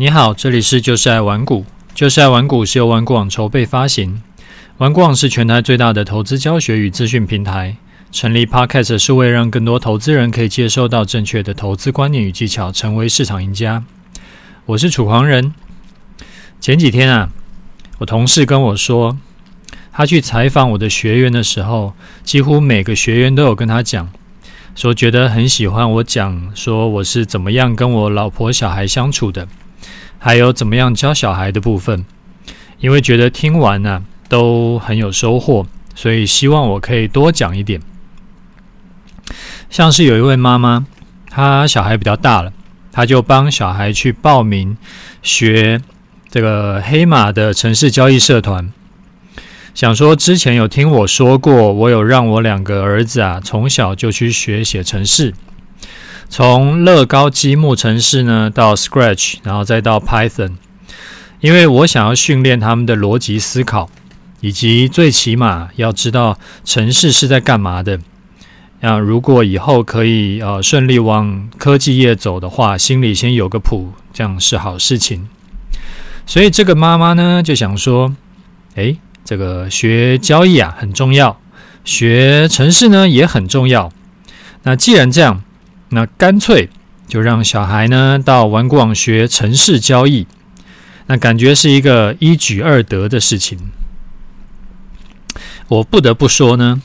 你好，这里是就是爱玩股。就是爱玩股是由玩股网筹备发行。玩股网是全台最大的投资教学与资讯平台。成立 Podcast 是为让更多投资人可以接受到正确的投资观念与技巧，成为市场赢家。我是楚狂人。前几天啊，我同事跟我说，他去采访我的学员的时候，几乎每个学员都有跟他讲，说觉得很喜欢我讲说我是怎么样跟我老婆小孩相处的。还有怎么样教小孩的部分，因为觉得听完呢、都很有收获，所以希望我可以多讲一点。像是有一位妈妈，她小孩比较大了，她就帮小孩去报名学这个黑马的城市交易社团，想说之前有听我说过，我有让我两个儿子啊从小就去学写程式。从乐高积木城市呢，到 Scratch，然后再到 Python，因为我想要训练他们的逻辑思考，以及最起码要知道城市是在干嘛的。那如果以后可以呃顺利往科技业走的话，心里先有个谱，这样是好事情。所以这个妈妈呢就想说，诶，这个学交易啊很重要，学城市呢也很重要。那既然这样。那干脆就让小孩呢到玩股网学城市交易，那感觉是一个一举二得的事情。我不得不说呢，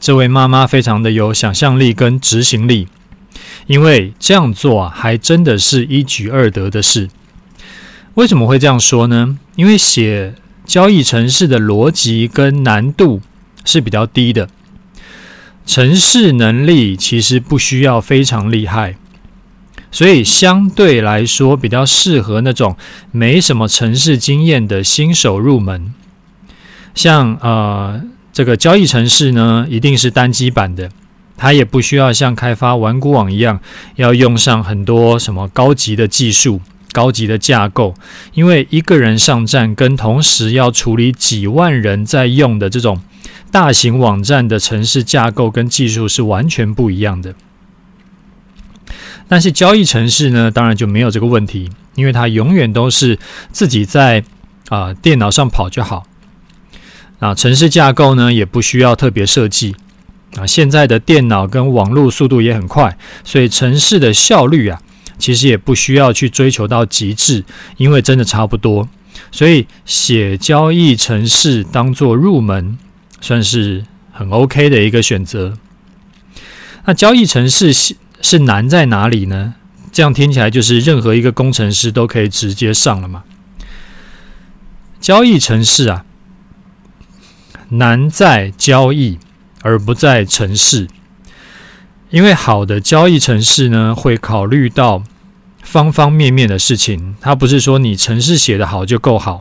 这位妈妈非常的有想象力跟执行力，因为这样做啊，还真的是一举二得的事。为什么会这样说呢？因为写交易城市的逻辑跟难度是比较低的。城市能力其实不需要非常厉害，所以相对来说比较适合那种没什么城市经验的新手入门。像呃这个交易城市呢，一定是单机版的，它也不需要像开发玩股网一样要用上很多什么高级的技术、高级的架构，因为一个人上站跟同时要处理几万人在用的这种。大型网站的城市架构跟技术是完全不一样的，但是交易城市呢，当然就没有这个问题，因为它永远都是自己在啊、电脑上跑就好。啊，城市架构呢也不需要特别设计啊。现在的电脑跟网络速度也很快，所以城市的效率啊，其实也不需要去追求到极致，因为真的差不多。所以写交易程式当做入门。算是很 OK 的一个选择。那交易程式是是难在哪里呢？这样听起来就是任何一个工程师都可以直接上了嘛。交易程式啊，难在交易而不在程式，因为好的交易程式呢，会考虑到方方面面的事情。它不是说你程式写得好就够好，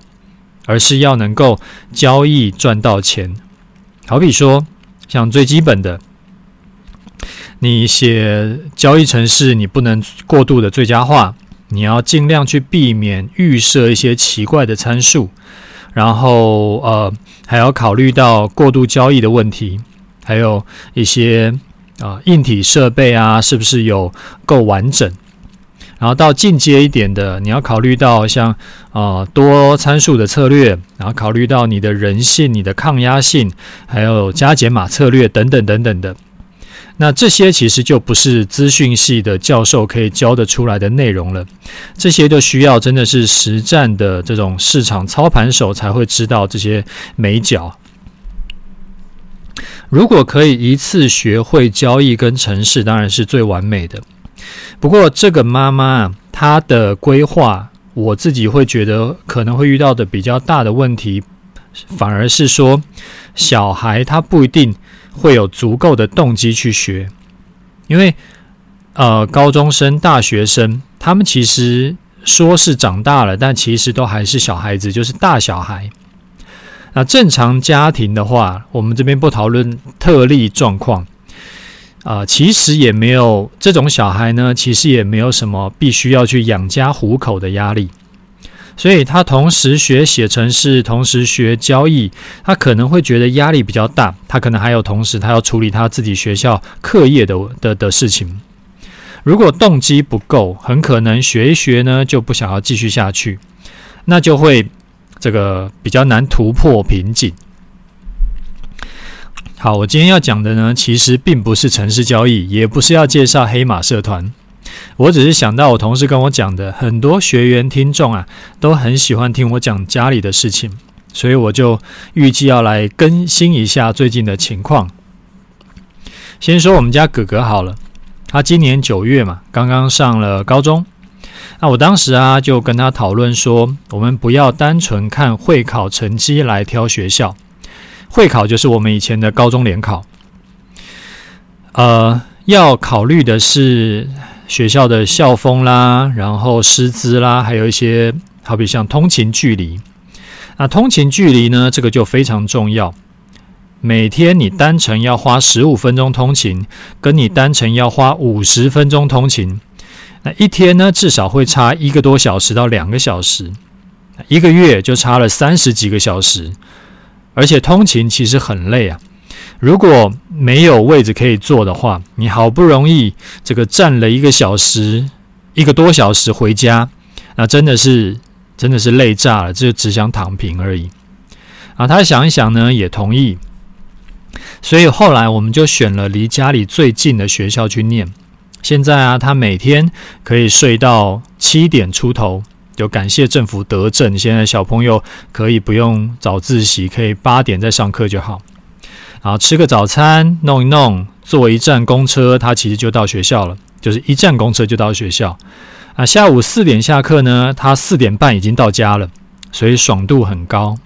而是要能够交易赚到钱。好比说，像最基本的，你写交易程式，你不能过度的最佳化，你要尽量去避免预设一些奇怪的参数，然后呃，还要考虑到过度交易的问题，还有一些啊、硬体设备啊，是不是有够完整？然后到进阶一点的，你要考虑到像啊、多参数的策略，然后考虑到你的人性、你的抗压性，还有加减码策略等等等等的。那这些其实就不是资讯系的教授可以教得出来的内容了，这些就需要真的是实战的这种市场操盘手才会知道这些眉角。如果可以一次学会交易跟程式，当然是最完美的。不过，这个妈妈她的规划，我自己会觉得可能会遇到的比较大的问题，反而是说，小孩他不一定会有足够的动机去学，因为呃，高中生、大学生，他们其实说是长大了，但其实都还是小孩子，就是大小孩。那正常家庭的话，我们这边不讨论特例状况。啊、其实也没有这种小孩呢，其实也没有什么必须要去养家糊口的压力，所以他同时学写程式，同时学交易，他可能会觉得压力比较大，他可能还有同时他要处理他自己学校课业的的的事情，如果动机不够，很可能学一学呢就不想要继续下去，那就会这个比较难突破瓶颈。好，我今天要讲的呢，其实并不是城市交易，也不是要介绍黑马社团。我只是想到我同事跟我讲的，很多学员听众啊，都很喜欢听我讲家里的事情，所以我就预计要来更新一下最近的情况。先说我们家哥哥好了，他今年九月嘛，刚刚上了高中。那我当时啊，就跟他讨论说，我们不要单纯看会考成绩来挑学校。会考就是我们以前的高中联考，呃，要考虑的是学校的校风啦，然后师资啦，还有一些好比像通勤距离。那通勤距离呢，这个就非常重要。每天你单程要花十五分钟通勤，跟你单程要花五十分钟通勤，那一天呢，至少会差一个多小时到两个小时，一个月就差了三十几个小时。而且通勤其实很累啊！如果没有位置可以坐的话，你好不容易这个站了一个小时、一个多小时回家，那真的是真的是累炸了，就只想躺平而已。啊，他想一想呢，也同意。所以后来我们就选了离家里最近的学校去念。现在啊，他每天可以睡到七点出头。就感谢政府德政，现在小朋友可以不用早自习，可以八点再上课就好。然后吃个早餐，弄一弄，坐一站公车，他其实就到学校了，就是一站公车就到学校。啊，下午四点下课呢，他四点半已经到家了，所以爽度很高。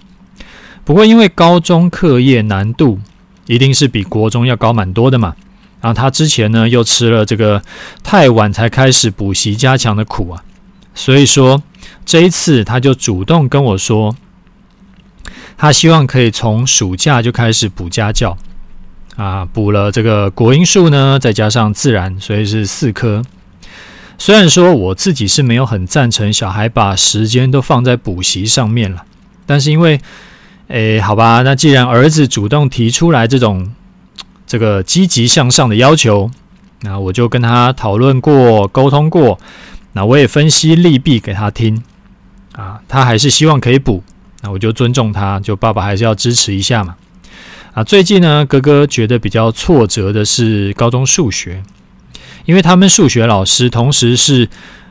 不过因为高中课业难度一定是比国中要高蛮多的嘛，然后他之前呢又吃了这个太晚才开始补习加强的苦啊，所以说。这一次，他就主动跟我说，他希望可以从暑假就开始补家教，啊，补了这个国英数呢，再加上自然，所以是四科。虽然说我自己是没有很赞成小孩把时间都放在补习上面了，但是因为，诶，好吧，那既然儿子主动提出来这种这个积极向上的要求，那我就跟他讨论过、沟通过，那我也分析利弊给他听。啊，他还是希望可以补，那我就尊重他，就爸爸还是要支持一下嘛。啊，最近呢，哥哥觉得比较挫折的是高中数学，因为他们数学老师同时是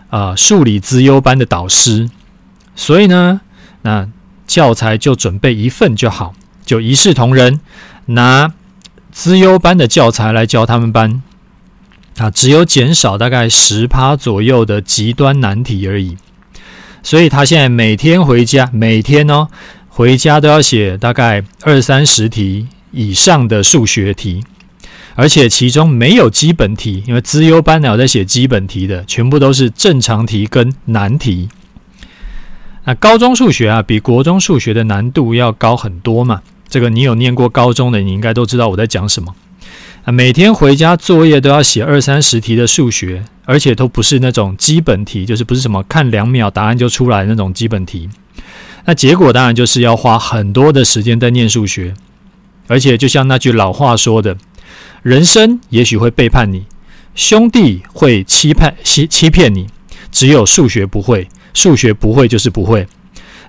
啊数理资优班的导师，所以呢，那教材就准备一份就好，就一视同仁，拿资优班的教材来教他们班，啊，只有减少大概十趴左右的极端难题而已。所以他现在每天回家，每天哦回家都要写大概二三十题以上的数学题，而且其中没有基本题，因为资优班呢有在写基本题的，全部都是正常题跟难题。那高中数学啊，比国中数学的难度要高很多嘛。这个你有念过高中的，你应该都知道我在讲什么。啊，每天回家作业都要写二三十题的数学，而且都不是那种基本题，就是不是什么看两秒答案就出来那种基本题。那结果当然就是要花很多的时间在念数学，而且就像那句老话说的：“人生也许会背叛你，兄弟会欺骗欺欺骗你，只有数学不会，数学不会就是不会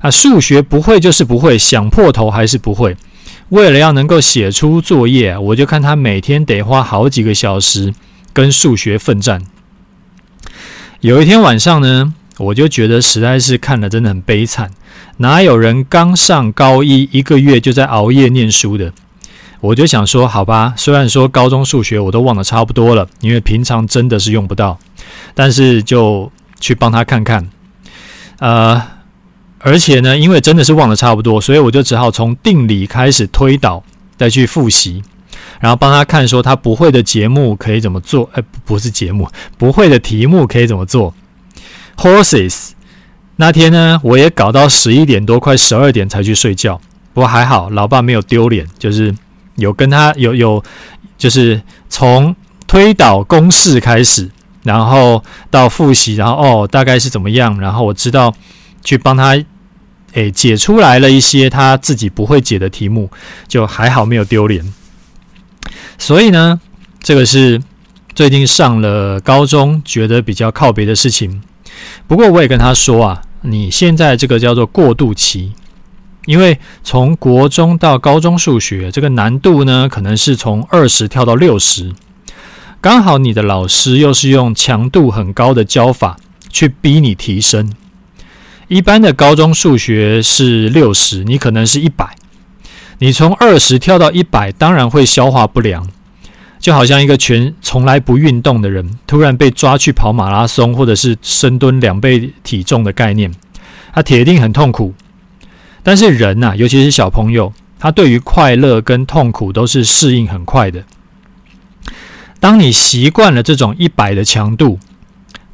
啊，数学不会就是不会，想破头还是不会。”为了要能够写出作业，我就看他每天得花好几个小时跟数学奋战。有一天晚上呢，我就觉得实在是看了真的很悲惨。哪有人刚上高一一个月就在熬夜念书的？我就想说，好吧，虽然说高中数学我都忘得差不多了，因为平常真的是用不到，但是就去帮他看看，呃。而且呢，因为真的是忘得差不多，所以我就只好从定理开始推导，再去复习，然后帮他看说他不会的节目可以怎么做。哎，不是节目，不会的题目可以怎么做。Horses 那天呢，我也搞到十一点多，快十二点才去睡觉。不过还好，老爸没有丢脸，就是有跟他有有，就是从推导公式开始，然后到复习，然后哦大概是怎么样，然后我知道去帮他。诶，解出来了一些他自己不会解的题目，就还好没有丢脸。所以呢，这个是最近上了高中，觉得比较靠别的事情。不过我也跟他说啊，你现在这个叫做过渡期，因为从国中到高中数学这个难度呢，可能是从二十跳到六十，刚好你的老师又是用强度很高的教法去逼你提升。一般的高中数学是六十，你可能是一百，你从二十跳到一百，当然会消化不良，就好像一个全从来不运动的人，突然被抓去跑马拉松或者是深蹲两倍体重的概念，他铁定很痛苦。但是人呐、尤其是小朋友，他对于快乐跟痛苦都是适应很快的。当你习惯了这种一百的强度，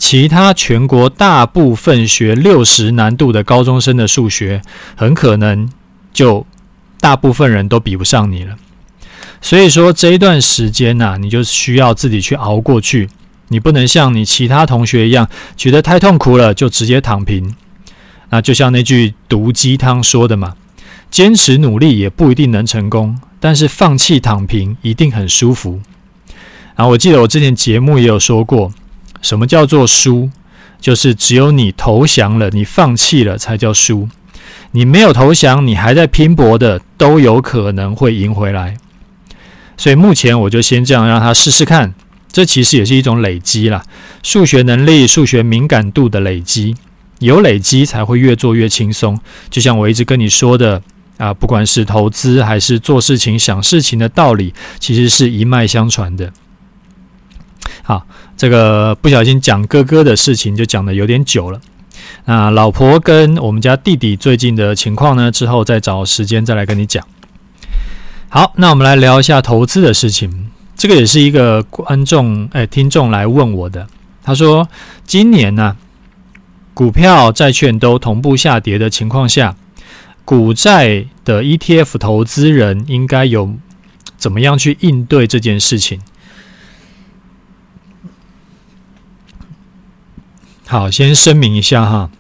其他全国大部分学六十难度的高中生的数学，很可能就大部分人都比不上你了。所以说这一段时间呐、你就需要自己去熬过去。你不能像你其他同学一样，觉得太痛苦了就直接躺平。那就像那句毒鸡汤说的嘛，坚持努力也不一定能成功，但是放弃躺平一定很舒服。然后我记得我之前节目也有说过。什么叫做输？就是只有你投降了，你放弃了才叫输。你没有投降，你还在拼搏的，都有可能会赢回来。所以目前我就先这样让他试试看。这其实也是一种累积啦，数学能力、数学敏感度的累积，有累积才会越做越轻松。就像我一直跟你说的啊，不管是投资还是做事情、想事情的道理，其实是一脉相传的。好。这个不小心讲哥哥的事情就讲得有点久了。那老婆跟我们家弟弟最近的情况呢，之后再找时间再来跟你讲。好，那我们来聊一下投资的事情。这个也是一个观众哎听众来问我的。他说，今年呢、股票、债券都同步下跌的情况下，股债的 ETF 投资人应该有怎么样去应对这件事情？好，先声明一下哈，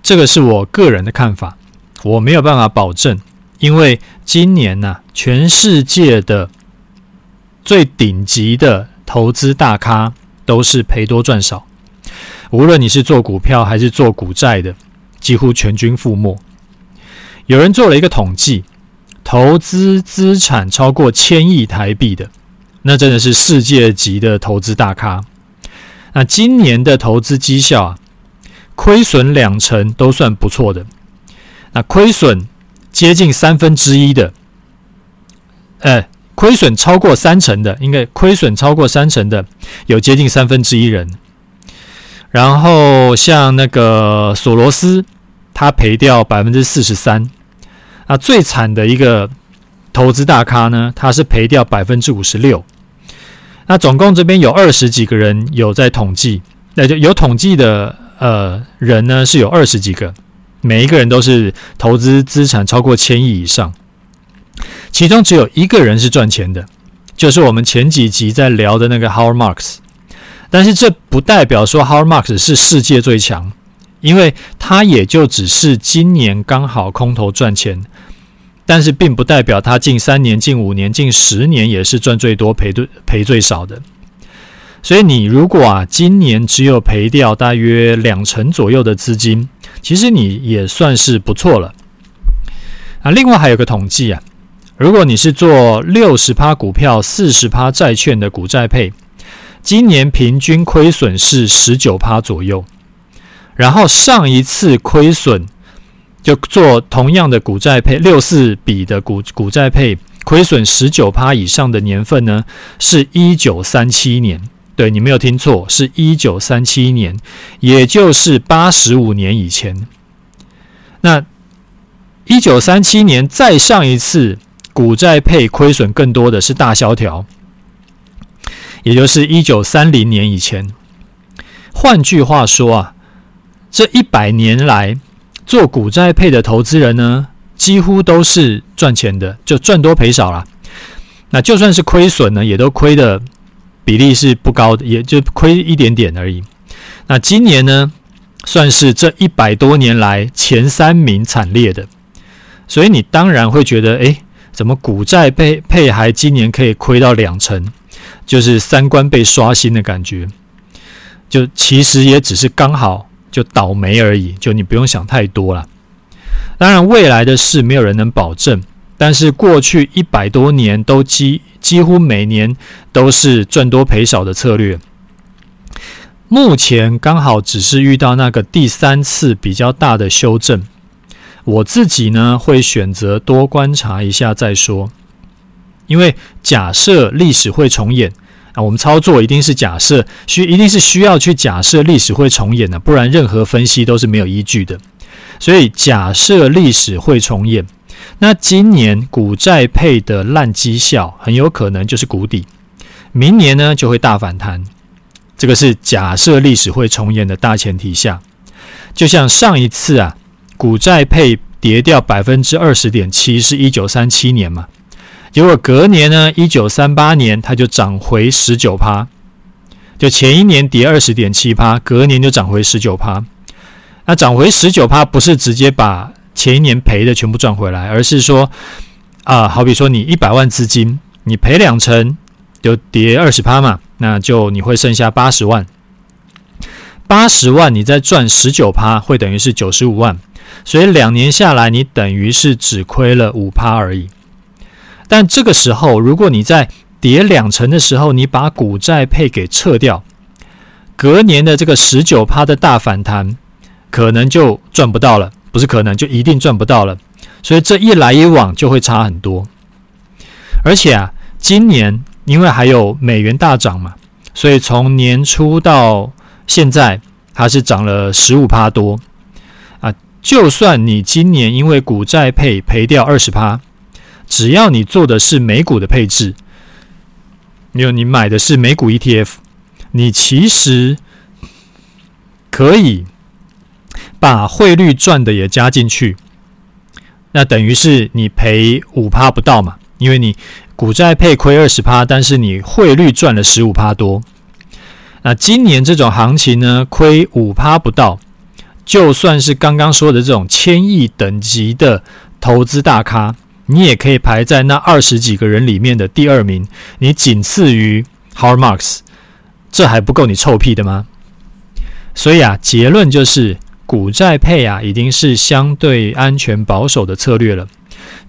这个是我个人的看法，我没有办法保证，因为今年呢、全世界的最顶级的投资大咖都是赔多赚少，无论你是做股票还是做股债的，几乎全军覆没。有人做了一个统计，投资资产超过千亿台币的，那真的是世界级的投资大咖。那今年的投资绩效啊，亏损两成都算不错的。那亏损接近三分之一的，呃，亏损超过三成的，应该亏损超过三成的，有接近三分之一人。然后像那个索罗斯，他赔掉百分之四十三。那最惨的一个投资大咖呢，他是赔掉百分之五十六。那总共这边有二十几个人有在统计，那就有统计的呃人呢是有二十几个，每一个人都是投资资产超过千亿以上，其中只有一个人是赚钱的，就是我们前几集在聊的那个 Howard Marks，但是这不代表说 Howard Marks 是世界最强，因为他也就只是今年刚好空头赚钱。但是并不代表他近三年、近五年、近十年也是赚最多、赔最赔最少的。所以你如果啊今年只有赔掉大约两成左右的资金，其实你也算是不错了。啊，另外还有个统计啊，如果你是做六十趴股票、四十趴债券的股债配，今年平均亏损是十九趴左右，然后上一次亏损。就做同样的股债配六四比的股股债配，亏损十九趴以上的年份呢，是一九三七年。对，你没有听错，是一九三七年，也就是八十五年以前。那一九三七年再上一次股债配亏损更多的是大萧条，也就是一九三零年以前。换句话说啊，这一百年来。做股债配的投资人呢，几乎都是赚钱的，就赚多赔少啦。那就算是亏损呢，也都亏的比例是不高的，也就亏一点点而已。那今年呢，算是这一百多年来前三名惨烈的，所以你当然会觉得，诶，怎么股债配配还今年可以亏到两成？就是三观被刷新的感觉。就其实也只是刚好就倒霉而已，就你不用想太多了。当然，未来的事没有人能保证，但是过去一百多年都几几乎每年都是赚多赔少的策略。目前刚好只是遇到那个第三次比较大的修正，我自己呢会选择多观察一下再说，因为假设历史会重演。我们操作一定是假设，需一定是需要去假设历史会重演的，不然任何分析都是没有依据的。所以假设历史会重演，那今年股债配的烂绩效很有可能就是谷底，明年呢就会大反弹。这个是假设历史会重演的大前提下，就像上一次啊，股债配跌掉百分之二十点七，是一九三七年嘛。结果隔年呢，一九三八年它就涨回十九趴，就前一年跌二十点七趴，隔年就涨回十九趴。那涨回十九趴不是直接把前一年赔的全部赚回来，而是说啊，好比说你一百万资金，你赔两成就跌二十趴嘛，那就你会剩下八十万，八十万你再赚十九趴，会等于是九十五万，所以两年下来你等于是只亏了五趴而已。但这个时候，如果你在跌两成的时候，你把股债配给撤掉，隔年的这个十九趴的大反弹，可能就赚不到了。不是可能，就一定赚不到了。所以这一来一往就会差很多。而且啊，今年因为还有美元大涨嘛，所以从年初到现在，它是涨了十五趴多啊。就算你今年因为股债配赔掉二十趴。只要你做的是美股的配置，因为你买的是美股 ETF，你其实可以把汇率赚的也加进去，那等于是你赔五趴不到嘛？因为你股债配亏二十趴，但是你汇率赚了十五趴多。那今年这种行情呢，亏五趴不到，就算是刚刚说的这种千亿等级的投资大咖。你也可以排在那二十几个人里面的第二名，你仅次于 Howard Marks，这还不够你臭屁的吗？所以啊，结论就是股债配啊，已经是相对安全保守的策略了。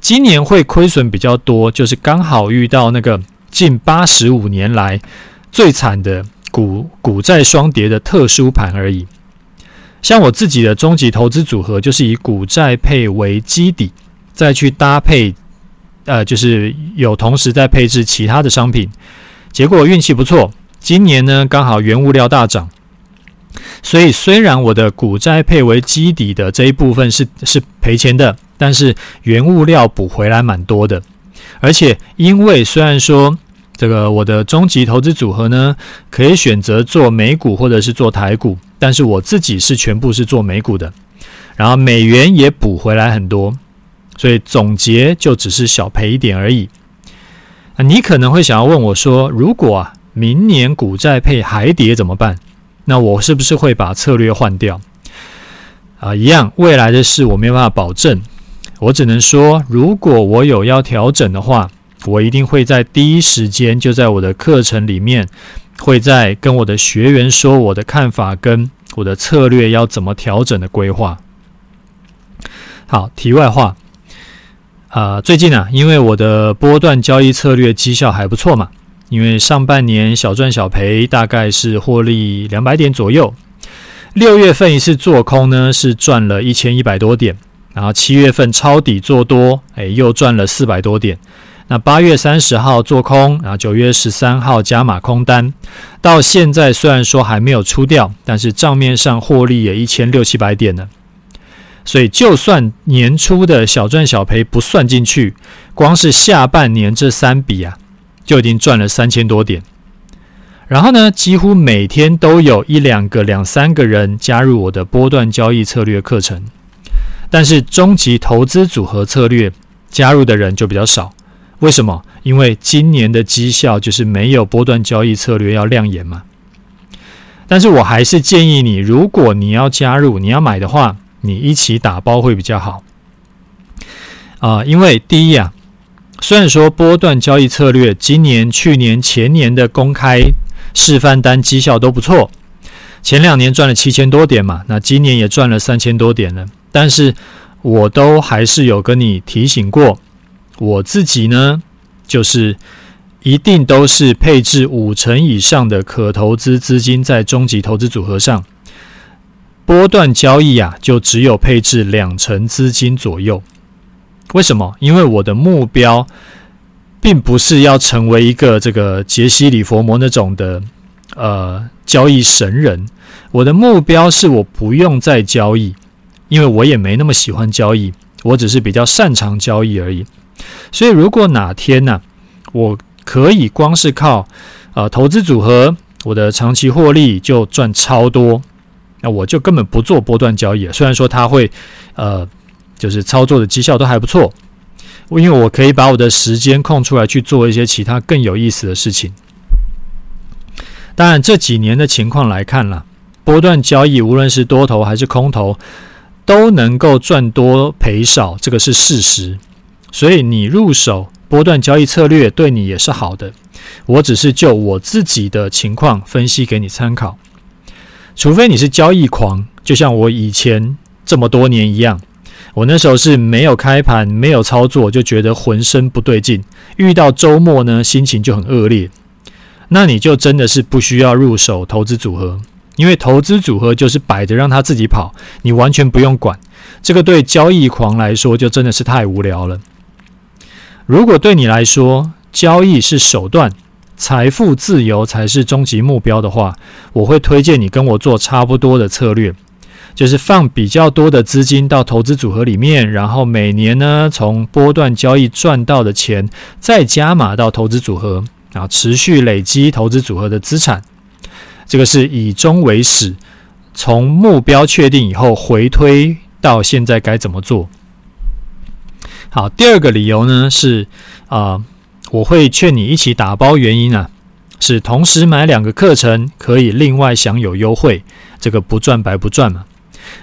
今年会亏损比较多，就是刚好遇到那个近八十五年来最惨的股股债双跌的特殊盘而已。像我自己的终极投资组合，就是以股债配为基底。再去搭配，呃，就是有同时在配置其他的商品，结果运气不错。今年呢，刚好原物料大涨，所以虽然我的股债配为基底的这一部分是是赔钱的，但是原物料补回来蛮多的。而且因为虽然说这个我的终极投资组合呢，可以选择做美股或者是做台股，但是我自己是全部是做美股的，然后美元也补回来很多。所以总结就只是小赔一点而已。啊，你可能会想要问我说，如果啊明年股债配还跌怎么办？那我是不是会把策略换掉？啊，一样，未来的事我没有办法保证。我只能说，如果我有要调整的话，我一定会在第一时间就在我的课程里面，会在跟我的学员说我的看法跟我的策略要怎么调整的规划。好，题外话。啊、最近啊，因为我的波段交易策略绩效还不错嘛，因为上半年小赚小赔，大概是获利两百点左右。六月份一次做空呢，是赚了一千一百多点，然后七月份抄底做多，哎，又赚了四百多点。那八月三十号做空，然后九月十三号加码空单，到现在虽然说还没有出掉，但是账面上获利也一千六七百点了。所以，就算年初的小赚小赔不算进去，光是下半年这三笔啊，就已经赚了三千多点。然后呢，几乎每天都有一两个、两三个人加入我的波段交易策略课程，但是终极投资组合策略加入的人就比较少。为什么？因为今年的绩效就是没有波段交易策略要亮眼嘛。但是我还是建议你，如果你要加入、你要买的话，你一起打包会比较好啊，因为第一啊，虽然说波段交易策略今年、去年、前年的公开示范单绩效都不错，前两年赚了七千多点嘛，那今年也赚了三千多点了。但是我都还是有跟你提醒过，我自己呢，就是一定都是配置五成以上的可投资资金在终极投资组合上，波段交易啊，就只有配置两成资金左右。为什么？因为我的目标并不是要成为一个这个杰西·里佛摩那种的呃交易神人，我的目标是我不用再交易，因为我也没那么喜欢交易，我只是比较擅长交易而已。所以，如果哪天呢、我可以光是靠呃投资组合，我的长期获利就赚超多，那我就根本不做波段交易。虽然说它会呃。就是操作的绩效都还不错，因为我可以把我的时间空出来去做一些其他更有意思的事情。当然，这几年的情况来看啦，波段交易无论是多头还是空头，都能够赚多赔少，这个是事实。所以你入手波段交易策略对你也是好的。我只是就我自己的情况分析给你参考。除非你是交易狂，就像我以前这么多年一样。我那时候是没有开盘，没有操作，就觉得浑身不对劲。遇到周末呢，心情就很恶劣。那你就真的是不需要入手投资组合，因为投资组合就是摆着让它自己跑，你完全不用管。这个对交易狂来说就真的是太无聊了。如果对你来说，交易是手段，财富自由才是终极目标的话，我会推荐你跟我做差不多的策略。就是放比较多的资金到投资组合里面，然后每年呢，从波段交易赚到的钱再加码到投资组合，然后持续累积投资组合的资产。这个是以终为始，从目标确定以后回推到现在该怎么做。好，第二个理由呢是啊、我会劝你一起打包，原因啊是同时买两个课程可以另外享有优惠，这个不赚白不赚嘛。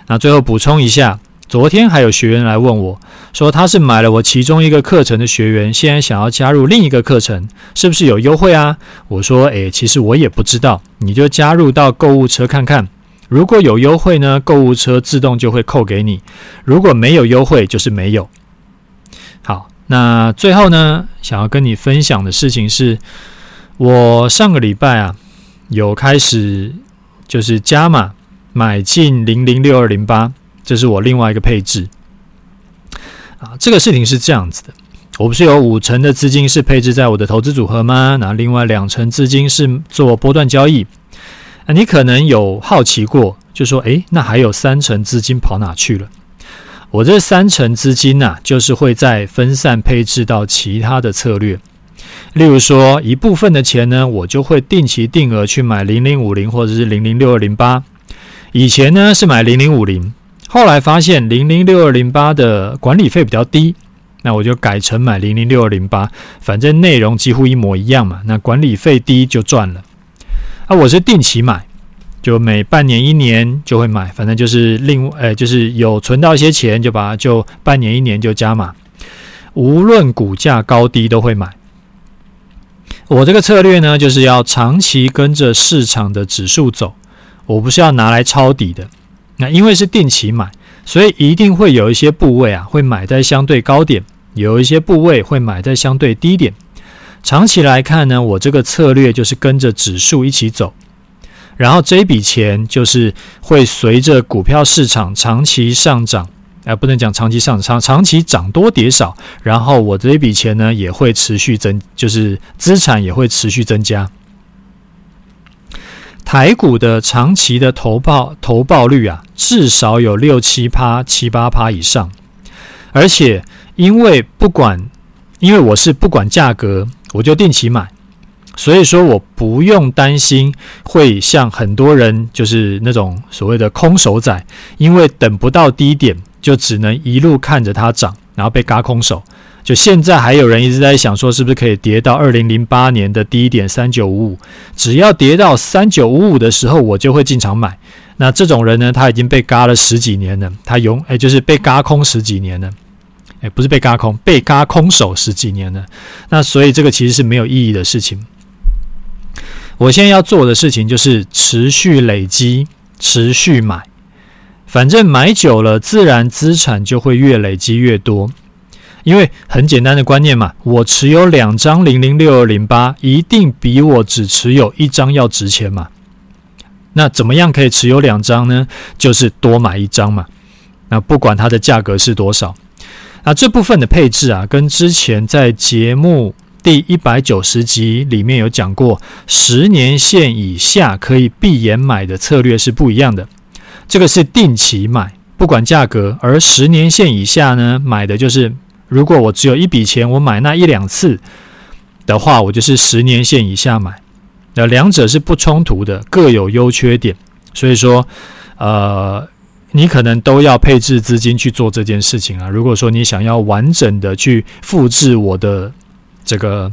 那最后补充一下，昨天还有学员来问我，说他是买了我其中一个课程的学员，现在想要加入另一个课程，是不是有优惠啊？我说，诶，其实我也不知道，你就加入到购物车看看，如果有优惠呢，购物车自动就会扣给你；如果没有优惠，就是没有。好，那最后呢，想要跟你分享的事情是，我上个礼拜啊，有开始就是加码。买进零零六二零八，这是我另外一个配置啊。这个事情是这样子的，我不是有五成的资金是配置在我的投资组合吗？那另外两成资金是做波段交易。那你可能有好奇过，就说：诶，那还有三成资金跑哪去了？我这三成资金呢，就是会再分散配置到其他的策略。例如说，一部分的钱呢，我就会定期定额去买零零五零或者是零零六二零八。以前呢是买零零五零，后来发现零零六二零八的管理费比较低，那我就改成买零零六二零八，反正内容几乎一模一样嘛，那管理费低就赚了。啊，我是定期买，就每半年一年就会买，反正就是另外，呃，就是有存到一些钱，就把它就半年一年就加码，无论股价高低都会买。我这个策略呢，就是要长期跟着市场的指数走。我不是要拿来抄底的，那因为是定期买，所以一定会有一些部位啊，会买在相对高点，有一些部位会买在相对低点。长期来看呢，我这个策略就是跟着指数一起走，然后这一笔钱就是会随着股票市场长期上涨，哎、呃，不能讲长期上涨，长期涨多跌少，然后我这一笔钱呢也会持续增，就是资产也会持续增加。台股的长期的投报投报率啊，至少有六七趴、七八趴以上。而且，因为不管，因为我是不管价格，我就定期买，所以说我不用担心会像很多人就是那种所谓的空手仔，因为等不到低点，就只能一路看着它涨，然后被嘎空手。就现在还有人一直在想说，是不是可以跌到二零零八年的低点三九五五？只要跌到三九五五的时候，我就会进场买。那这种人呢，他已经被嘎了十几年了，他永哎就是被嘎空十几年了。诶，不是被嘎空，被嘎空手十几年了。那所以这个其实是没有意义的事情。我现在要做的事情就是持续累积，持续买，反正买久了，自然资产就会越累积越多。因为很简单的观念嘛，我持有两张零零六二零八，一定比我只持有一张要值钱嘛。那怎么样可以持有两张呢？就是多买一张嘛。那不管它的价格是多少，那这部分的配置啊，跟之前在节目第一百九十集里面有讲过，十年线以下可以闭眼买的策略是不一样的。这个是定期买，不管价格；而十年线以下呢，买的就是。如果我只有一笔钱，我买那一两次的话，我就是十年线以下买。那两者是不冲突的，各有优缺点。所以说，呃，你可能都要配置资金去做这件事情啊。如果说你想要完整的去复制我的这个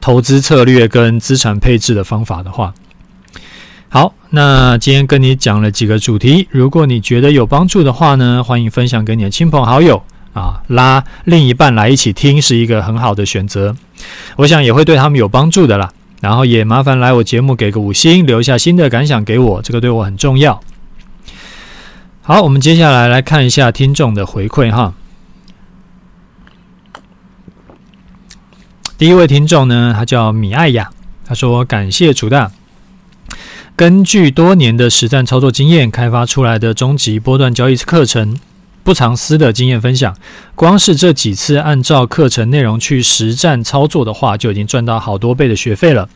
投资策略跟资产配置的方法的话，好，那今天跟你讲了几个主题，如果你觉得有帮助的话呢，欢迎分享给你的亲朋好友。啊，拉另一半来一起听是一个很好的选择，我想也会对他们有帮助的啦。然后也麻烦来我节目给个五星，留下新的感想给我，这个对我很重要。好，我们接下来来看一下听众的回馈哈。第一位听众呢，他叫米艾雅，他说感谢楚大，根据多年的实战操作经验开发出来的终极波段交易课程。不藏私的经验分享，光是这几次按照课程内容去实战操作的话，就已经赚到好多倍的学费了。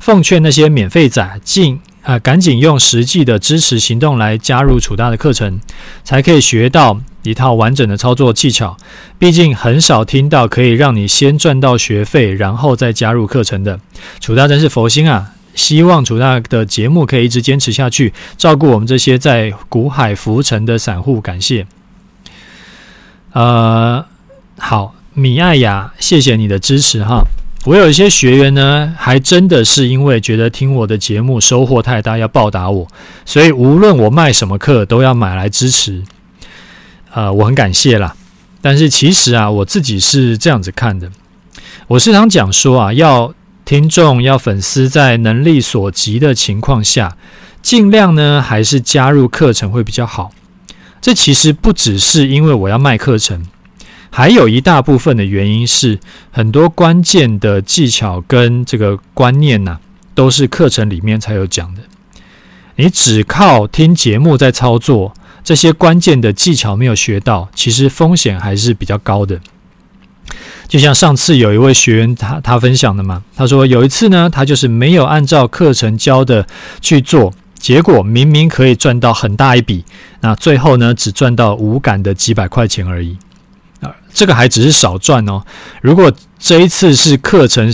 奉劝那些免费仔，尽啊赶紧用实际的支持行动来加入楚大的课程，才可以学到一套完整的操作技巧。毕竟很少听到可以让你先赚到学费，然后再加入课程的。楚大真是佛心啊！希望楚大的节目可以一直坚持下去，照顾我们这些在股海浮沉的散户。感谢。呃，好，米爱雅，谢谢你的支持哈。我有一些学员呢，还真的是因为觉得听我的节目收获太大，要报答我，所以无论我卖什么课，都要买来支持。呃，我很感谢啦。但是其实啊，我自己是这样子看的。我时常讲说啊，要听众、要粉丝在能力所及的情况下，尽量呢还是加入课程会比较好。这其实不只是因为我要卖课程，还有一大部分的原因是很多关键的技巧跟这个观念呐、都是课程里面才有讲的。你只靠听节目在操作，这些关键的技巧没有学到，其实风险还是比较高的。就像上次有一位学员他他分享的嘛，他说有一次呢，他就是没有按照课程教的去做。结果明明可以赚到很大一笔，那最后呢，只赚到无感的几百块钱而已啊！这个还只是少赚哦。如果这一次是课程，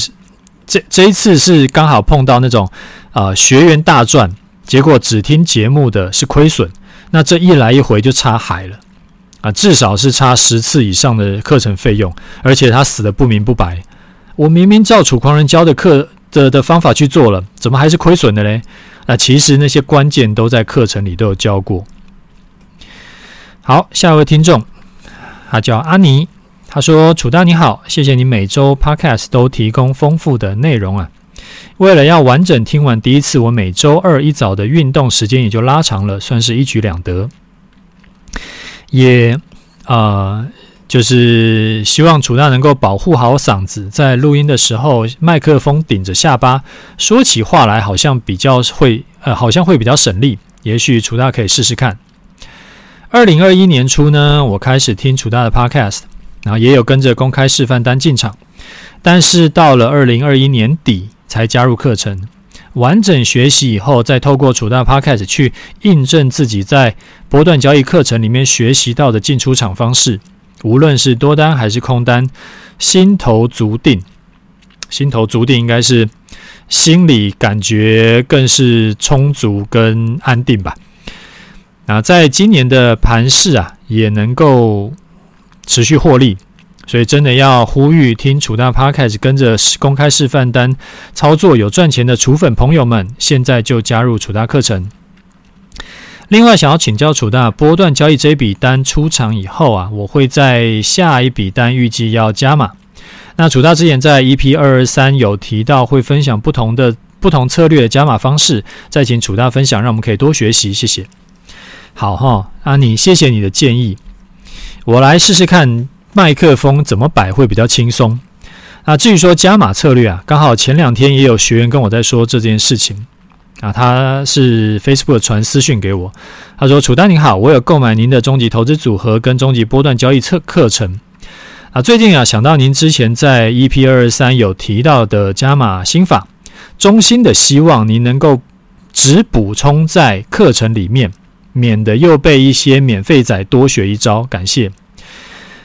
这这一次是刚好碰到那种啊、学员大赚，结果只听节目的是亏损，那这一来一回就差海了啊！至少是差十次以上的课程费用，而且他死得不明不白。我明明照楚狂人教的课的的方法去做了，怎么还是亏损的嘞？那其实那些关键都在课程里都有教过。好，下一位听众，他叫阿尼，他说：“楚大你好，谢谢你每周 Podcast 都提供丰富的内容啊。为了要完整听完第一次，我每周二一早的运动时间也就拉长了，算是一举两得。也。呃”就是希望楚大能够保护好嗓子，在录音的时候，麦克风顶着下巴，说起话来好像比较会，呃，好像会比较省力。也许楚大可以试试看。二零二一年初呢，我开始听楚大的 Podcast，然后也有跟着公开示范单进场，但是到了二零二一年底才加入课程，完整学习以后，再透过楚大 Podcast 去印证自己在波段交易课程里面学习到的进出场方式。无论是多单还是空单，心头足定。心头足定应该是心里感觉更是充足跟安定吧。啊，在今年的盘势啊，也能够持续获利，所以真的要呼吁听楚大 Podcast 跟着公开示范单操作有赚钱的楚粉朋友们，现在就加入楚大课程。另外，想要请教楚大，波段交易这笔单出场以后啊，我会在下一笔单预计要加码。那楚大之前在 EP 二二三有提到会分享不同的不同策略的加码方式，再请楚大分享，让我们可以多学习。谢谢。好哈，啊你谢谢你的建议，我来试试看麦克风怎么摆会比较轻松。啊，至于说加码策略啊，刚好前两天也有学员跟我在说这件事情。啊，他是 Facebook 传私讯给我，他说：“楚丹您好，我有购买您的终极投资组合跟终极波段交易课课程。啊，最近啊想到您之前在 EP 二二三有提到的加码心法，衷心的希望您能够只补充在课程里面，免得又被一些免费仔多学一招。感谢。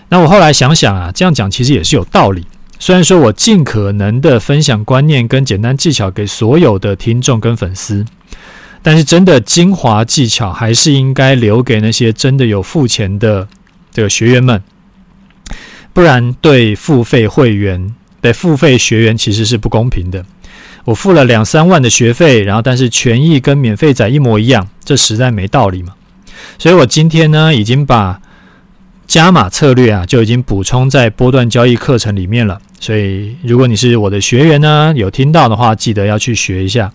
那我后来想想啊，这样讲其实也是有道理。”虽然说我尽可能的分享观念跟简单技巧给所有的听众跟粉丝，但是真的精华技巧还是应该留给那些真的有付钱的这个学员们，不然对付费会员、对付费学员其实是不公平的。我付了两三万的学费，然后但是权益跟免费仔一模一样，这实在没道理嘛。所以我今天呢，已经把加码策略啊，就已经补充在波段交易课程里面了。所以，如果你是我的学员呢，有听到的话，记得要去学一下。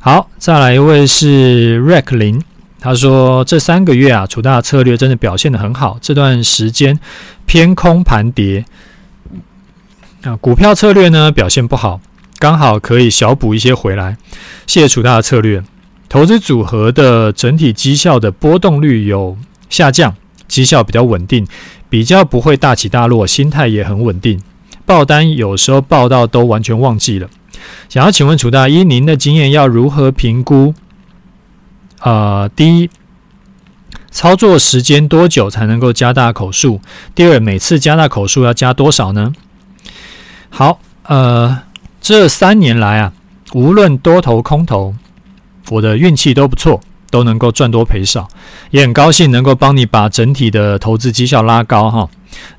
好，再来一位是 Rack 林，他说这三个月啊，楚大策略真的表现得很好。这段时间偏空盘跌，啊，股票策略呢表现不好，刚好可以小补一些回来。谢谢楚大的策略，投资组合的整体绩效的波动率有下降，绩效比较稳定。比较不会大起大落，心态也很稳定。报单有时候报到都完全忘记了。想要请问楚大，依您的经验，要如何评估？呃，第一，操作时间多久才能够加大口数？第二，每次加大口数要加多少呢？好，呃，这三年来啊，无论多头空头，我的运气都不错。都能够赚多赔少，也很高兴能够帮你把整体的投资绩效拉高哈。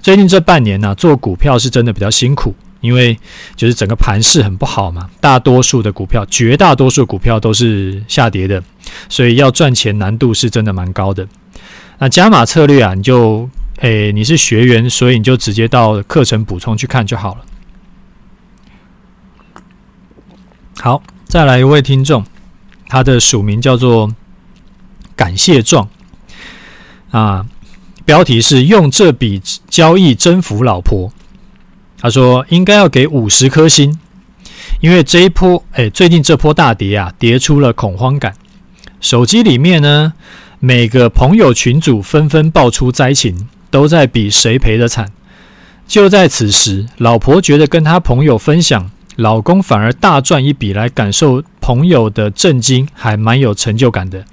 最近这半年呢、做股票是真的比较辛苦，因为就是整个盘势很不好嘛，大多数的股票，绝大多数股票都是下跌的，所以要赚钱难度是真的蛮高的。那加码策略啊，你就诶，你是学员，所以你就直接到课程补充去看就好了。好，再来一位听众，他的署名叫做。感谢状啊，标题是用这笔交易征服老婆。他说应该要给五十颗星，因为这一波哎，最近这波大跌啊，跌出了恐慌感。手机里面呢，每个朋友群组纷纷爆出灾情，都在比谁赔得惨。就在此时，老婆觉得跟她朋友分享，老公反而大赚一笔，来感受朋友的震惊，还蛮有成就感的。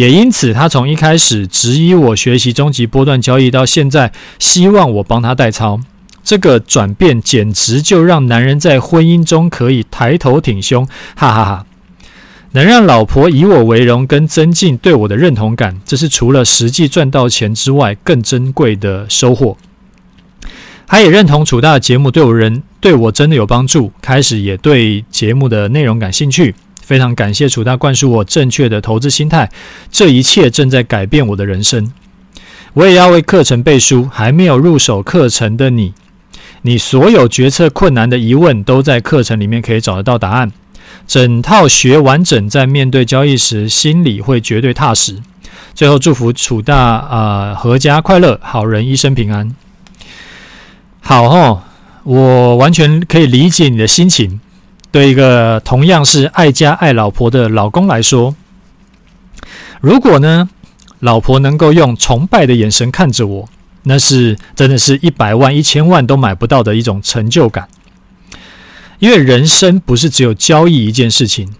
也因此，他从一开始质疑我学习终极波段交易，到现在希望我帮他代操，这个转变简直就让男人在婚姻中可以抬头挺胸，哈哈哈！能让老婆以我为荣，跟增进对我的认同感，这是除了实际赚到钱之外更珍贵的收获。他也认同楚大节目对我人对我真的有帮助，开始也对节目的内容感兴趣。非常感谢楚大灌输我正确的投资心态，这一切正在改变我的人生。我也要为课程背书，还没有入手课程的你，你所有决策困难的疑问都在课程里面可以找得到答案。整套学完整，在面对交易时，心里会绝对踏实。最后祝福楚大啊，阖家快乐，好人一生平安。好哦，我完全可以理解你的心情。对一个同样是爱家爱老婆的老公来说，如果呢，老婆能够用崇拜的眼神看着我，那是真的是一百万一千万都买不到的一种成就感。因为人生不是只有交易一件事情，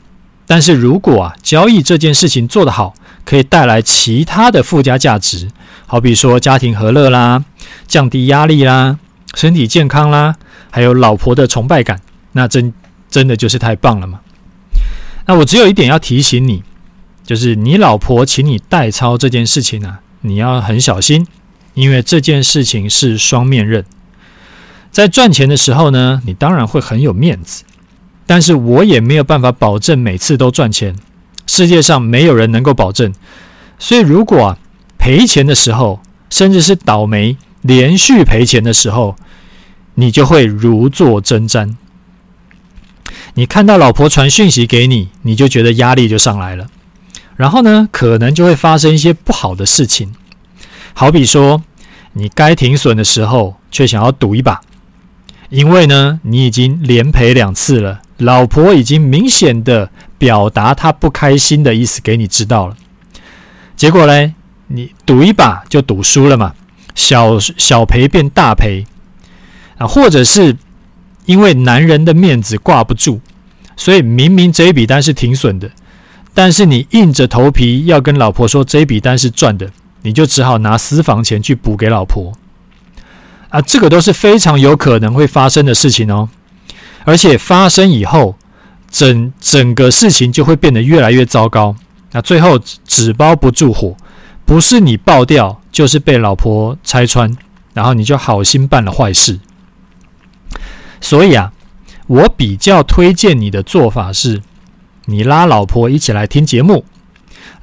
但是如果啊，交易这件事情做得好，可以带来其他的附加价值，好比说家庭和乐啦，降低压力啦，身体健康啦，还有老婆的崇拜感，那真。真的就是太棒了嘛。那我只有一点要提醒你，就是你老婆请你代操这件事情啊，你要很小心，因为这件事情是双面刃。在赚钱的时候呢，你当然会很有面子，但是我也没有办法保证每次都赚钱。世界上没有人能够保证。所以，如果赔钱的时候，甚至是倒霉连续赔钱的时候，你就会如坐针毡。你看到老婆传讯息给你，你就觉得压力就上来了。然后呢，可能就会发生一些不好的事情，好比说，你该停损的时候，却想要赌一把，因为呢，你已经连赔两次了，老婆已经明显的表达她不开心的意思给你知道了。结果呢，你赌一把就赌输了嘛，小小赔变大赔啊，或者是因为男人的面子挂不住，所以明明这一笔单是停损的。但是你硬着头皮要跟老婆说这笔单是赚的，你就只好拿私房钱去补给老婆啊，这个都是非常有可能会发生的事情哦。而且发生以后，整整个事情就会变得越来越糟糕。那最后纸包不住火，不是你爆掉，就是被老婆拆穿，然后你就好心办了坏事。所以啊，我比较推荐你的做法是。你拉老婆一起来听节目，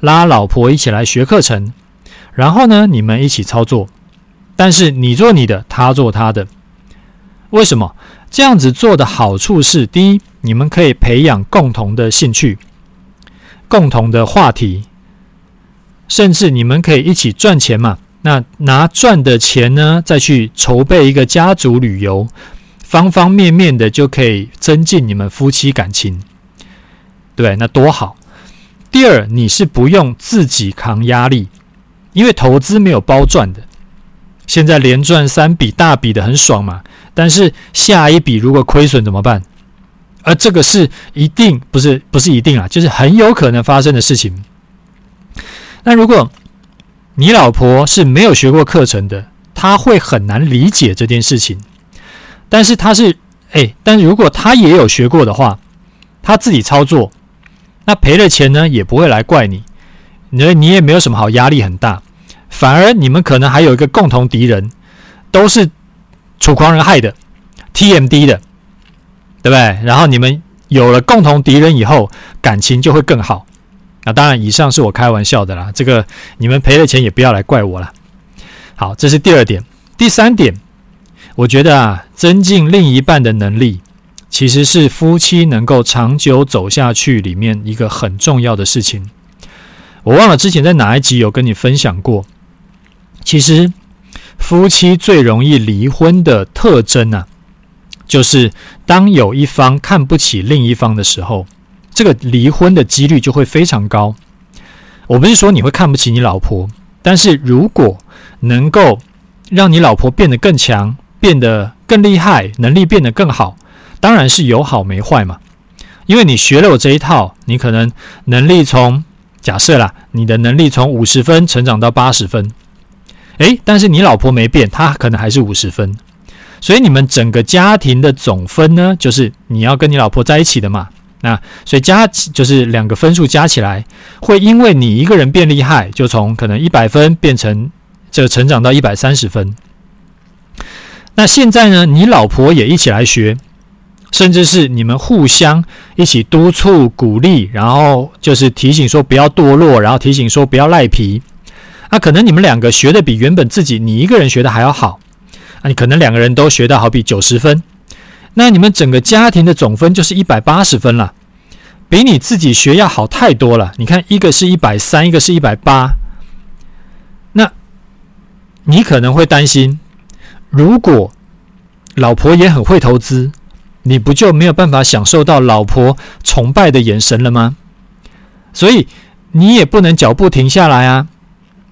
拉老婆一起来学课程，然后呢，你们一起操作。但是你做你的，他做他的。为什么这样子做的好处是：第一，你们可以培养共同的兴趣、共同的话题，甚至你们可以一起赚钱嘛。那拿赚的钱呢，再去筹备一个家族旅游，方方面面的就可以增进你们夫妻感情。对，那多好。第二，你是不用自己扛压力，因为投资没有包赚的。现在连赚三笔大笔的很爽嘛，但是下一笔如果亏损怎么办？而这个是一定不是不是一定啊，就是很有可能发生的事情。那如果你老婆是没有学过课程的，她会很难理解这件事情。但是他是哎，但如果他也有学过的话，他自己操作。那赔了钱呢，也不会来怪你，你你也没有什么好压力很大，反而你们可能还有一个共同敌人，都是楚狂人害的，TMD 的，对不对？然后你们有了共同敌人以后，感情就会更好。那当然，以上是我开玩笑的啦，这个你们赔了钱也不要来怪我了。好，这是第二点，第三点，我觉得啊，增进另一半的能力。其实是夫妻能够长久走下去里面一个很重要的事情。我忘了之前在哪一集有跟你分享过。其实夫妻最容易离婚的特征啊，就是当有一方看不起另一方的时候，这个离婚的几率就会非常高。我不是说你会看不起你老婆，但是如果能够让你老婆变得更强，变得更厉害，能力变得更好。当然是有好没坏嘛，因为你学了我这一套，你可能能力从假设啦，你的能力从五十分成长到八十分，诶，但是你老婆没变，她可能还是五十分，所以你们整个家庭的总分呢，就是你要跟你老婆在一起的嘛，那所以加就是两个分数加起来，会因为你一个人变厉害，就从可能一百分变成这个成长到一百三十分。那现在呢，你老婆也一起来学。甚至是你们互相一起督促、鼓励，然后就是提醒说不要堕落，然后提醒说不要赖皮。那可能你们两个学的比原本自己你一个人学的还要好。啊，你可能两个人都学到好比九十分，那你们整个家庭的总分就是一百八十分了，比你自己学要好太多了。你看，一个是一百三，一个是一百八。那你可能会担心，如果老婆也很会投资。你不就没有办法享受到老婆崇拜的眼神了吗？所以你也不能脚步停下来啊！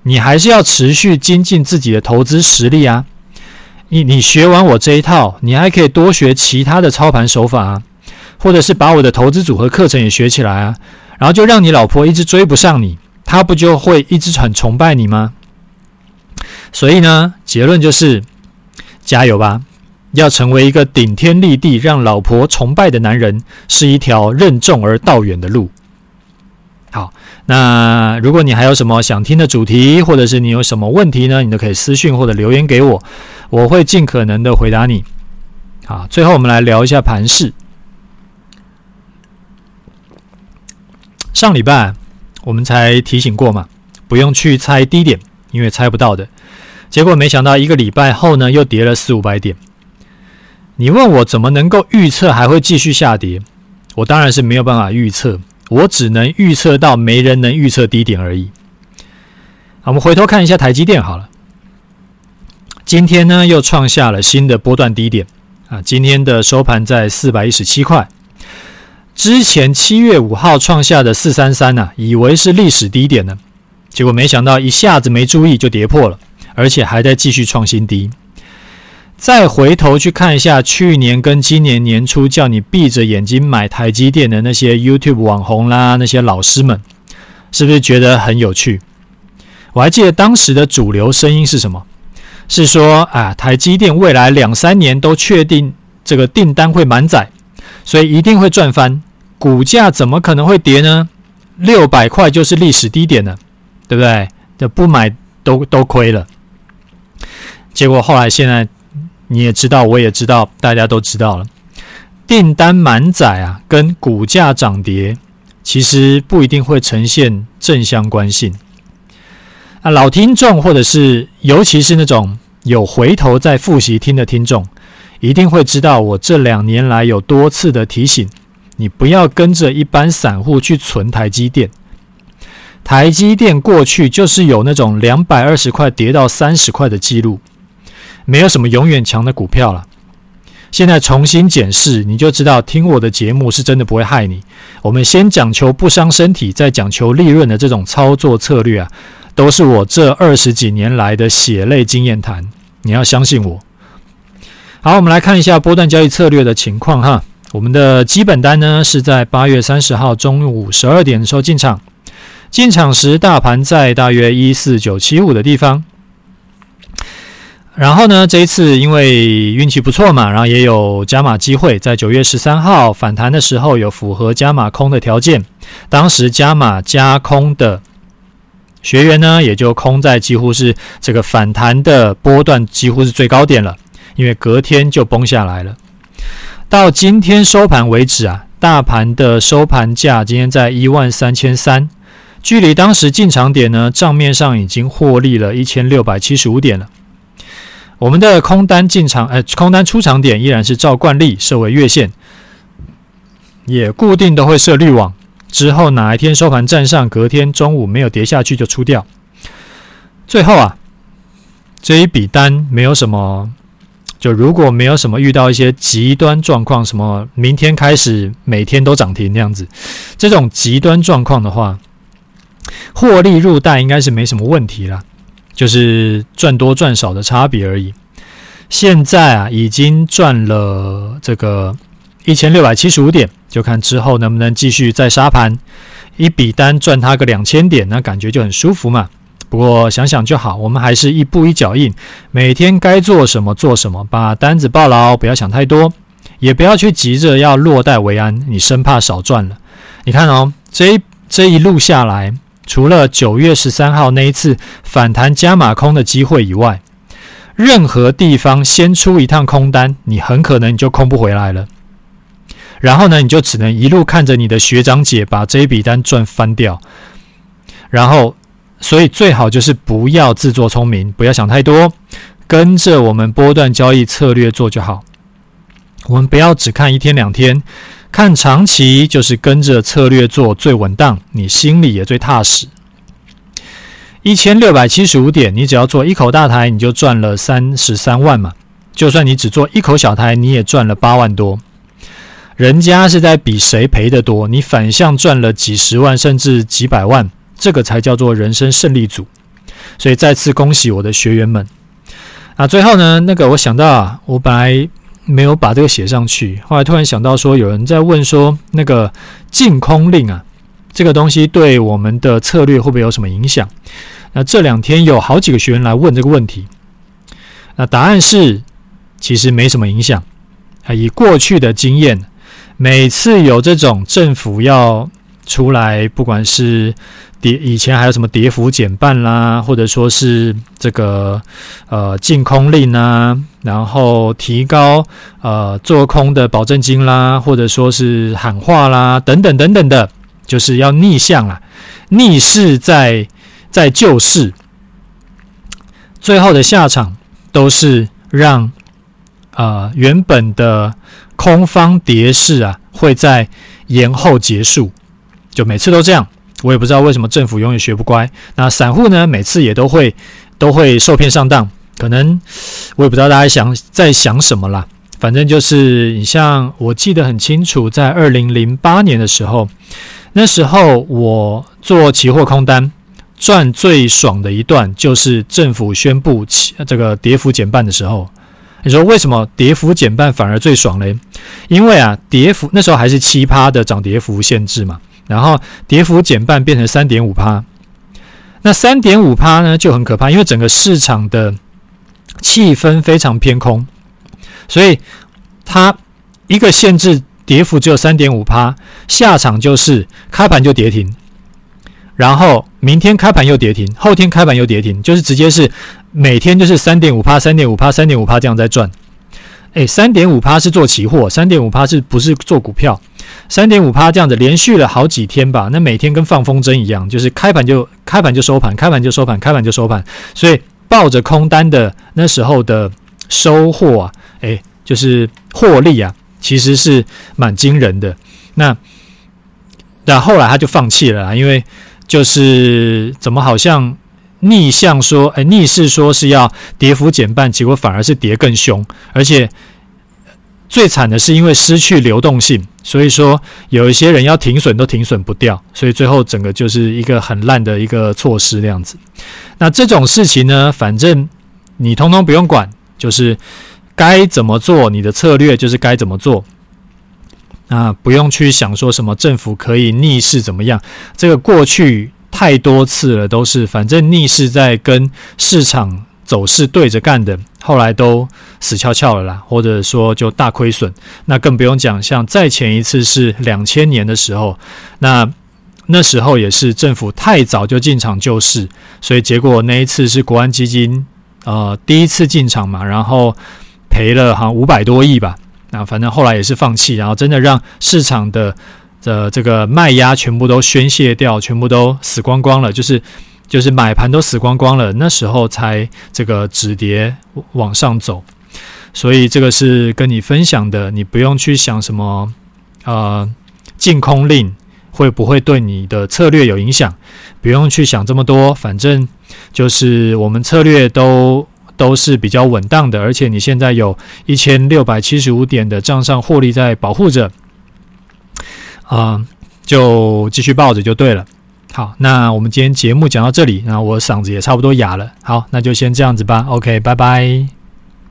你还是要持续精进自己的投资实力啊！你你学完我这一套，你还可以多学其他的操盘手法啊，或者是把我的投资组合课程也学起来啊，然后就让你老婆一直追不上你，她不就会一直很崇拜你吗？所以呢，结论就是加油吧！要成为一个顶天立地、让老婆崇拜的男人，是一条任重而道远的路。好，那如果你还有什么想听的主题，或者是你有什么问题呢，你都可以私讯或者留言给我，我会尽可能的回答你。好，最后我们来聊一下盘势。上礼拜我们才提醒过嘛，不用去猜低点，因为猜不到的。结果没想到一个礼拜后呢，又跌了四五百点。你问我怎么能够预测还会继续下跌？我当然是没有办法预测，我只能预测到没人能预测低点而已。我们回头看一下台积电好了，今天呢又创下了新的波段低点啊，今天的收盘在四百一十七块。之前七月五号创下的四三三呐，以为是历史低点呢，结果没想到一下子没注意就跌破了，而且还在继续创新低。再回头去看一下去年跟今年年初叫你闭着眼睛买台积电的那些 YouTube 网红啦，那些老师们，是不是觉得很有趣？我还记得当时的主流声音是什么？是说啊，台积电未来两三年都确定这个订单会满载。所以一定会赚翻，股价怎么可能会跌呢？六百块就是历史低点了，对不对？这不买都都亏了。结果后来现在你也知道，我也知道，大家都知道了，订单满载啊，跟股价涨跌其实不一定会呈现正相关性。啊，老听众或者是尤其是那种有回头再复习听的听众。一定会知道，我这两年来有多次的提醒你，不要跟着一般散户去存台积电。台积电过去就是有那种两百二十块跌到三十块的记录，没有什么永远强的股票了。现在重新检视，你就知道听我的节目是真的不会害你。我们先讲求不伤身体，再讲求利润的这种操作策略啊，都是我这二十几年来的血泪经验谈。你要相信我。好，我们来看一下波段交易策略的情况哈。我们的基本单呢是在八月三十号中午十二点的时候进场，进场时大盘在大约一四九七五的地方。然后呢，这一次因为运气不错嘛，然后也有加码机会，在九月十三号反弹的时候有符合加码空的条件，当时加码加空的学员呢也就空在几乎是这个反弹的波段几乎是最高点了。因为隔天就崩下来了，到今天收盘为止啊，大盘的收盘价今天在一万三千三，距离当时进场点呢，账面上已经获利了一千六百七十五点了。我们的空单进场，呃，空单出场点依然是照惯例设为月线，也固定都会设滤网，之后哪一天收盘站上，隔天中午没有跌下去就出掉。最后啊，这一笔单没有什么。就如果没有什么遇到一些极端状况，什么明天开始每天都涨停那样子，这种极端状况的话，获利入袋应该是没什么问题啦，就是赚多赚少的差别而已。现在啊，已经赚了这个一千六百七十五点，就看之后能不能继续再杀盘，一笔单赚它个两千点，那感觉就很舒服嘛。不过想想就好，我们还是一步一脚印，每天该做什么做什么，把单子抱牢，不要想太多，也不要去急着要落袋为安，你生怕少赚了。你看哦，这一这一路下来，除了九月十三号那一次反弹加码空的机会以外，任何地方先出一趟空单，你很可能你就空不回来了。然后呢，你就只能一路看着你的学长姐把这一笔单赚翻掉，然后。所以最好就是不要自作聪明，不要想太多，跟着我们波段交易策略做就好。我们不要只看一天两天，看长期就是跟着策略做最稳当，你心里也最踏实。一千六百七十五点，你只要做一口大台，你就赚了三十三万嘛。就算你只做一口小台，你也赚了八万多。人家是在比谁赔得多，你反向赚了几十万甚至几百万。这个才叫做人生胜利组，所以再次恭喜我的学员们。啊，最后呢，那个我想到啊，我本来没有把这个写上去，后来突然想到说，有人在问说，那个禁空令啊，这个东西对我们的策略会不会有什么影响？那这两天有好几个学员来问这个问题，那答案是，其实没什么影响。啊，以过去的经验，每次有这种政府要出来，不管是跌以前还有什么跌幅减半啦，或者说是这个呃禁空令啊，然后提高呃做空的保证金啦，或者说是喊话啦等等等等的，就是要逆向啦，逆势在在救市，最后的下场都是让呃原本的空方跌势啊会在延后结束，就每次都这样。我也不知道为什么政府永远学不乖。那散户呢，每次也都会都会受骗上当。可能我也不知道大家想在想什么啦。反正就是你像我记得很清楚，在二零零八年的时候，那时候我做期货空单赚最爽的一段，就是政府宣布起这个跌幅减半的时候。你说为什么跌幅减半反而最爽嘞？因为啊，跌幅那时候还是七趴的涨跌幅限制嘛。然后跌幅减半变成三点五趴，那三点五趴呢就很可怕，因为整个市场的气氛非常偏空，所以它一个限制跌幅只有三点五趴，下场就是开盘就跌停，然后明天开盘又跌停，后天开盘又跌停，就是直接是每天就是三点五趴、三点五趴、三点五趴这样在转。诶，三点五趴是做期货，三点五趴是不是做股票？三点五趴这样子连续了好几天吧，那每天跟放风筝一样，就是开盘就开盘就收盘，开盘就收盘，开盘就收盘。所以抱着空单的那时候的收获啊，诶，就是获利啊，其实是蛮惊人的。那那后来他就放弃了，因为就是怎么好像逆向说，诶，逆势说是要跌幅减半，结果反而是跌更凶，而且。最惨的是，因为失去流动性，所以说有一些人要停损都停损不掉，所以最后整个就是一个很烂的一个措施那样子。那这种事情呢，反正你通通不用管，就是该怎么做，你的策略就是该怎么做。啊，不用去想说什么政府可以逆势怎么样，这个过去太多次了，都是反正逆势在跟市场走势对着干的，后来都死翘翘了啦，或者说就大亏损。那更不用讲，像再前一次是两千年的时候，那那时候也是政府太早就进场救市，所以结果那一次是国安基金呃第一次进场嘛，然后赔了好像五百多亿吧。那反正后来也是放弃，然后真的让市场的的这个卖压全部都宣泄掉，全部都死光光了，就是。就是买盘都死光光了，那时候才这个止跌往上走，所以这个是跟你分享的，你不用去想什么呃净空令会不会对你的策略有影响，不用去想这么多，反正就是我们策略都都是比较稳当的，而且你现在有一千六百七十五点的账上获利在保护着，啊、就继续抱着就对了。好，那我们今天节目讲到这里，那我嗓子也差不多哑了。好，那就先这样子吧。OK，拜拜。